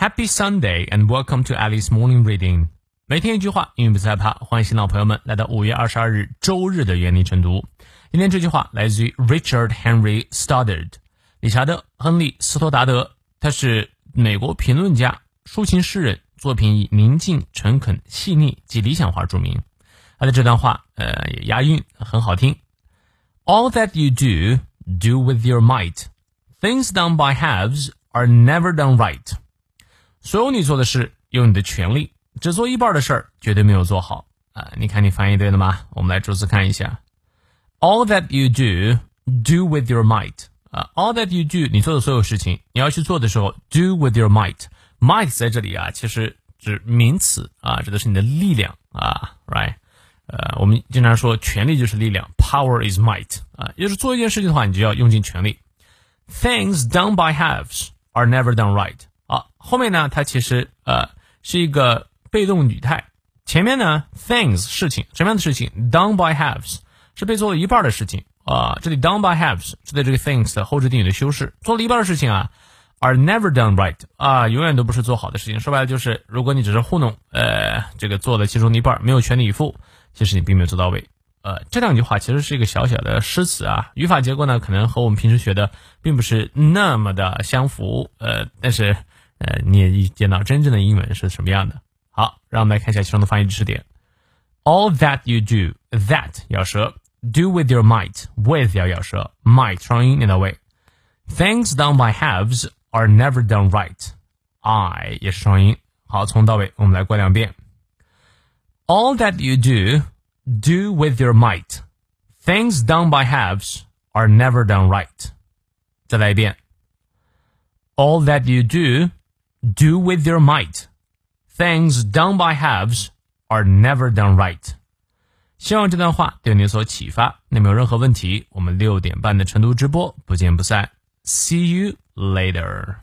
Happy Sunday and welcome to Alice Morning Reading。每天一句话，英语不害怕。欢迎新老朋友们来到五月二十二日周日的原理晨读。今天这句话来自于 Richard Henry Stoddard，理查德·亨利·斯托达德。他是美国评论家、抒情诗人，作品以宁静、诚恳、细腻及理想化着名。他的这段话，呃，也押韵，很好听。All that you do, do with your might. Things done by halves are never done right. 所有你做的事，用你的全力，只做一半的事儿，绝对没有做好啊！你看你翻译对了吗？我们来逐词看一下：All that you do, do with your might 啊！All that you do，你做的所有事情，你要去做的时候，do with your might。might 在这里啊，其实指名词啊，指的是你的力量啊，right？呃，我们经常说权力就是力量，power is might 啊，也就是做一件事情的话，你就要用尽全力。Things done by halves are never done right。 好，后面呢，它其实呃是一个被动语态，前面呢 things 事情什么样的事情 done by halves 是被做了一半的事情啊，这里 done by halves 是对这个 things 的后置定语的修饰，做了一半的事情啊，are never done right 啊，永远都不是做好的事情。说白了就是，如果你只是糊弄，呃，这个做了其中的一半，没有全力以赴，其实你并没有做到位。呃，这两句话其实是一个小小的诗词啊，语法结构呢可能和我们平时学的并不是那么的相符，呃，但是。呃，你也一见到真正的英文是什么样的。好，让我们来看一下其中的翻译知识点。All that you do, that 咬舌，do with your might, with 要咬舌，might 双音念到位。Things done by halves are never done right. I 也是双音。好，从到尾我们来过两遍。All that you do, do with your might. Things done by halves are never done right. 再来一遍。All that you do do with your might. Things done by halves are never done right. 希望这段话对你有所启发。那么有任何问题，我们六点半的晨读直播不见不散。See you later.